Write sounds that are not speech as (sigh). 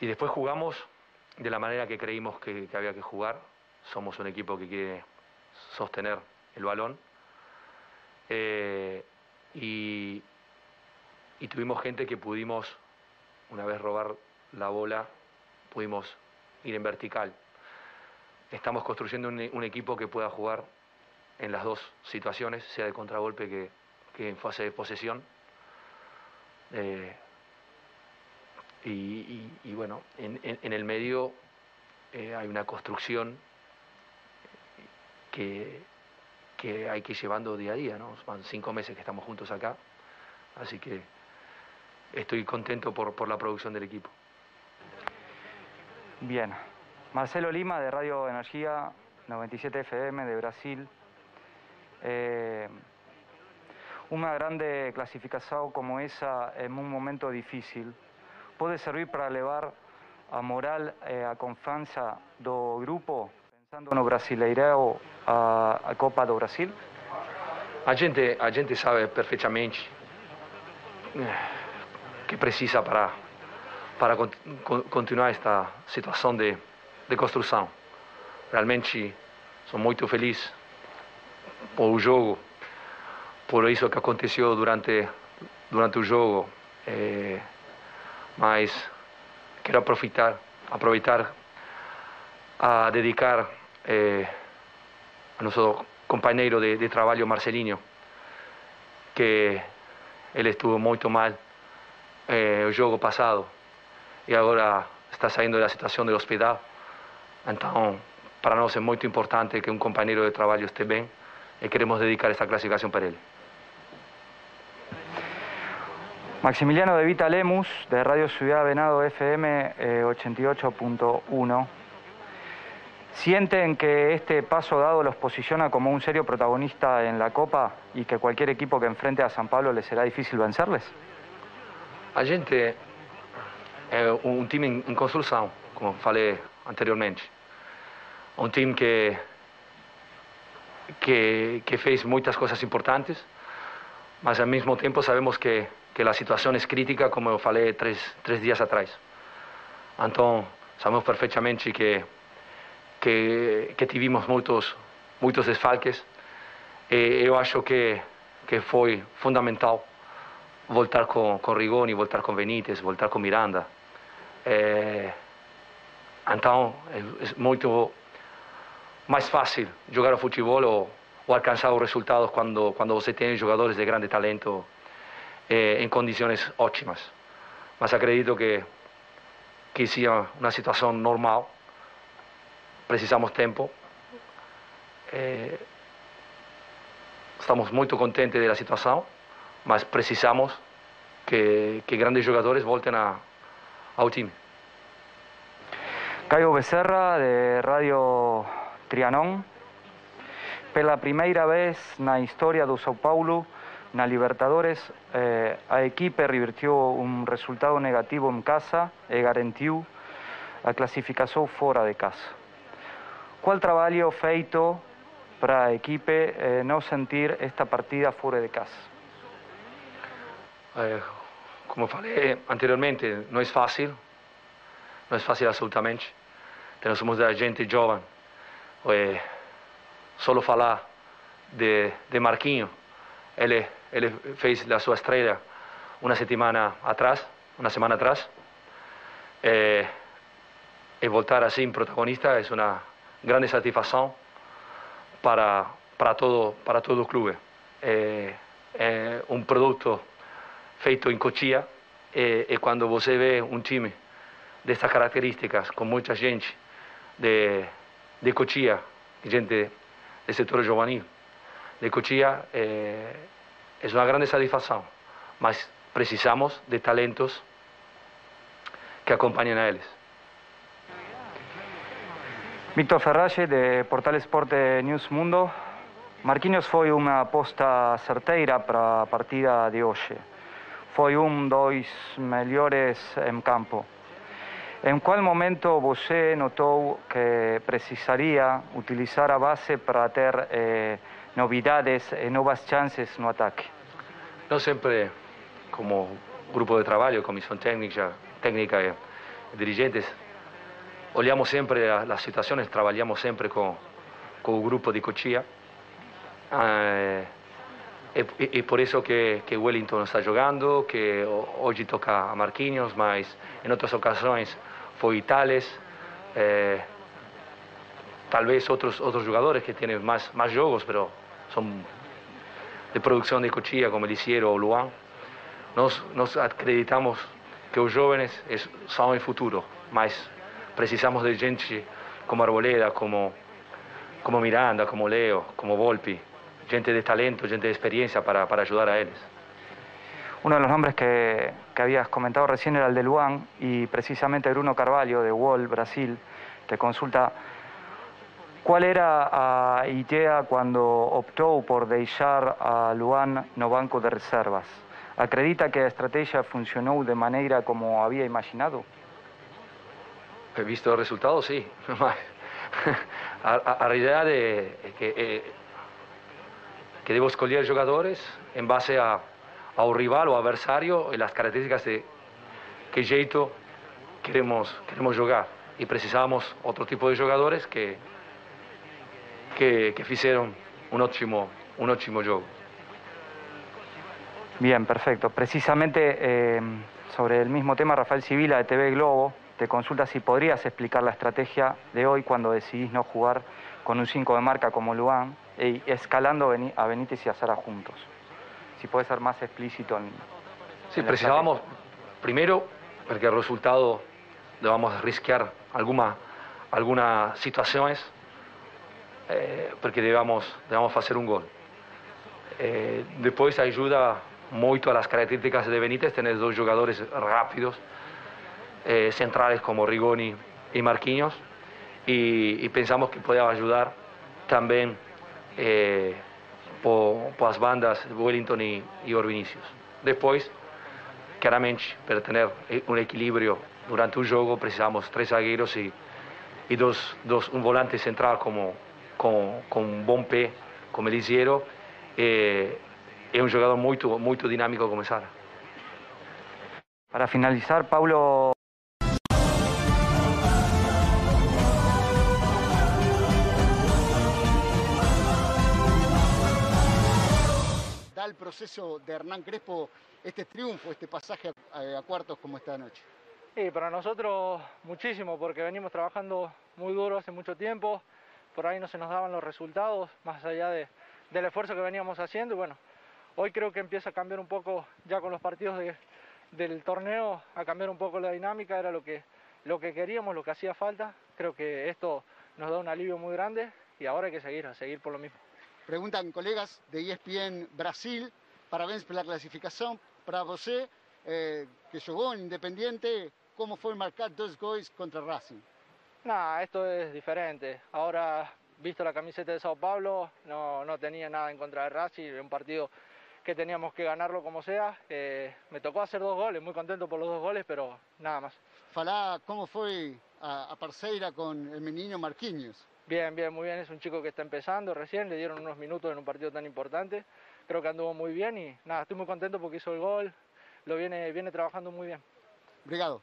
y después jugamos de la manera que creímos que, había que jugar. Somos un equipo que quiere sostener el balón. Eh, y, tuvimos gente que pudimos, una vez robar la bola, pudimos ir en vertical. Estamos construyendo un, equipo que pueda jugar en las dos situaciones, sea de contragolpe que, que en fase de posesión. Eh, y, bueno, en, el medio eh, hay una construcción que, que hay que ir llevando día a día, ¿no? Van cinco meses que estamos juntos acá, así que estoy contento por, por la producción del equipo. Bien, Marcelo Lima de Radio Energía 97 FM de Brasil. Eh, una grande clasificación como esa en un momento difícil puede servir para elevar a moral e a confianza do grupo, pensando no Brasileirão, a, a Copa do Brasil? A gente, a gente sabe perfeitamente que precisa para, para continuar esta situação de, de construção. Realmente sou muito feliz por o jogo, por isso que aconteceu durante, durante o jogo. Eh, mas quero aproveitar, aproveitar a dedicar eh, a nosso companheiro de, de trabalho, Marcelinho, que ele estuvo muito mal eh, o jogo passado e agora está saindo da situação do hospital. Então, para nós é muito importante que um companheiro de trabalho esteja bem e queremos dedicar esta classificação para ele. Maximiliano de Vita Lemus, de Radio Ciudad Venado FM 88.1. Eh, ¿Sienten que este paso dado los posiciona como un serio protagonista en la Copa y que cualquier equipo que enfrente a San Pablo les será difícil vencerles? A gente es un team en construcción, como falei anteriormente. Un team que, que, que fez muchas cosas importantes, mas al mismo tiempo sabemos que que la situación es crítica, como eu falei tres, tres días atrás. Então, sabemos perfectamente que, que, que tivemos muitos, muitos desfalques. E eu acho que, que foi fundamental voltar com, com Rigoni, voltar com Benítez, voltar com Miranda. É, então, é, é muito mais fácil jogar o futebol ou, ou alcançar os resultados quando, quando você tem jogadores de grande talento eh, en condiciones óptimas. Mas acredito que, que sea una situación normal, precisamos tempo. Eh, estamos muito contentes da situación, mas precisamos que, que grandes jugadores volten a, ao time. Caio Becerra, de Radio Trianon. Pela primeira vez na historia do São Paulo, na Libertadores eh, a equipe revirtió un resultado negativo en casa e garantiu a clasificación fora de casa. Qual trabalho feito para a equipe eh, no sentir esta partida fuera de casa? Eh, como falei anteriormente, no es fácil, no es fácil absolutamente. Tenemos muita gente joven. Eh, solo falar de, de Marquinho, ele ele fez a sua estreia uma semana atrás, uma semana atrás. Eh, e voltar assim protagonista é uma grande satisfação para para todo para todo o clube. É, é um produto feito em Cotia e, e quando você vê um time dessas características com muita gente de de gente do setor juvenil de Cotia, é, es una grande satisfacción, mas precisamos de talentos que acompañen a ellos. Víctor Ferralle, de Portal Sport News Mundo. Marquinhos foi uma aposta certeira para a partida de hoje. Foi um dos melhores em campo. Em qual momento você notou que precisaria utilizar a base para ter eh, novidades e novas chances no ataque? No siempre como grupo de trabajo, comisión técnica, técnica dirigentes, olhamos sempre as situações, trabalhamos sempre com, com o grupo de Cochia. Eh, e, e, por isso que, que Wellington está jogando, que hoje toca a Marquinhos, mas em outras ocasiões foi Tales, eh, talvez outros outros jogadores que têm mais mais jogos, mas são de produção de Cochia, como Eliciero ou Luan. Nós, nós acreditamos que os jovens são o futuro, mas precisamos de gente como Arboleda, como, como Miranda, como Leo, como Volpi, gente de talento, gente de experiencia para, para ayudar a ellos. Uno de los nombres que, que, habías comentado recién era el de Luan y precisamente Bruno Carvalho de Wall, Brasil, te consulta cuál era a idea cuando optó por dejar a Luan no banco de reservas. Acredita que la estrategia funcionó de manera como había imaginado? He visto los resultados, sí. (laughs) a, realidad de que, eh, que debo escoger jugadores en base a, a un rival o adversario y las características de qué jeito queremos, queremos jugar. Y precisamos otro tipo de jugadores que, que, que hicieron un óptimo, un óptimo juego. Bien, perfecto. Precisamente eh, sobre el mismo tema, Rafael Civila de TV Globo te consulta si podrías explicar la estrategia de hoy cuando decidís no jugar con un 5 de marca como Luan y escalando a Benítez y a Sara juntos. Si puedes ser más explícito en. Sí, precisábamos, primero, porque el resultado debamos risquear alguna, algunas situaciones, eh, porque debamos, debamos hacer un gol. Eh, después ayuda mucho a las características de Benítez, tener dos jugadores rápidos, eh, centrales como Rigoni y Marquinhos, y, pensamos que podía ayudar también eh, por, las bandas Wellington y, y Orvinicius. Después, claramente, para tener un equilibrio durante un juego, precisamos tres zagueros y, y dos, dos, un volante central como, con, con un buen P, como el eh, es un jugador muy, muy dinámico como Sara. Para finalizar, Pablo... Da el proceso de Hernán Crespo este triunfo, este pasaje a, cuartos como esta noche. Sí, para nosotros muchísimo, porque venimos trabajando muy duro hace mucho tiempo, por ahí no se nos daban los resultados, más allá de, del esfuerzo que veníamos haciendo, y bueno, Hoy creo que empieza a cambiar un poco, ya con los partidos del torneo, a cambiar un poco la dinámica, era lo que, lo que queríamos, lo que hacía falta. Creo que esto nos da un alivio muy grande y ahora hay que seguir, a seguir por lo mismo. Preguntan colegas de ESPN Brasil, parabéns por la clasificación, para você, eh, que jugó en Independiente, ¿cómo fue marcar dos goles contra Racing? Nada, esto es diferente. Ahora, visto la camiseta de Sao Paulo, no, no tenía nada en contra de Racing, un partido que teníamos que ganarlo como sea. Eh, me tocó hacer dos goles, muy contento por los dos goles, pero nada más. Falá, ¿cómo fue a, Parceira con el menino Marquinhos? Bien, bien, muy bien. Es un chico que está empezando recién, le dieron unos minutos en un partido tan importante. Creo que anduvo muy bien y nada, estoy muy contento porque hizo el gol, lo viene, viene trabajando muy bien. Obrigado.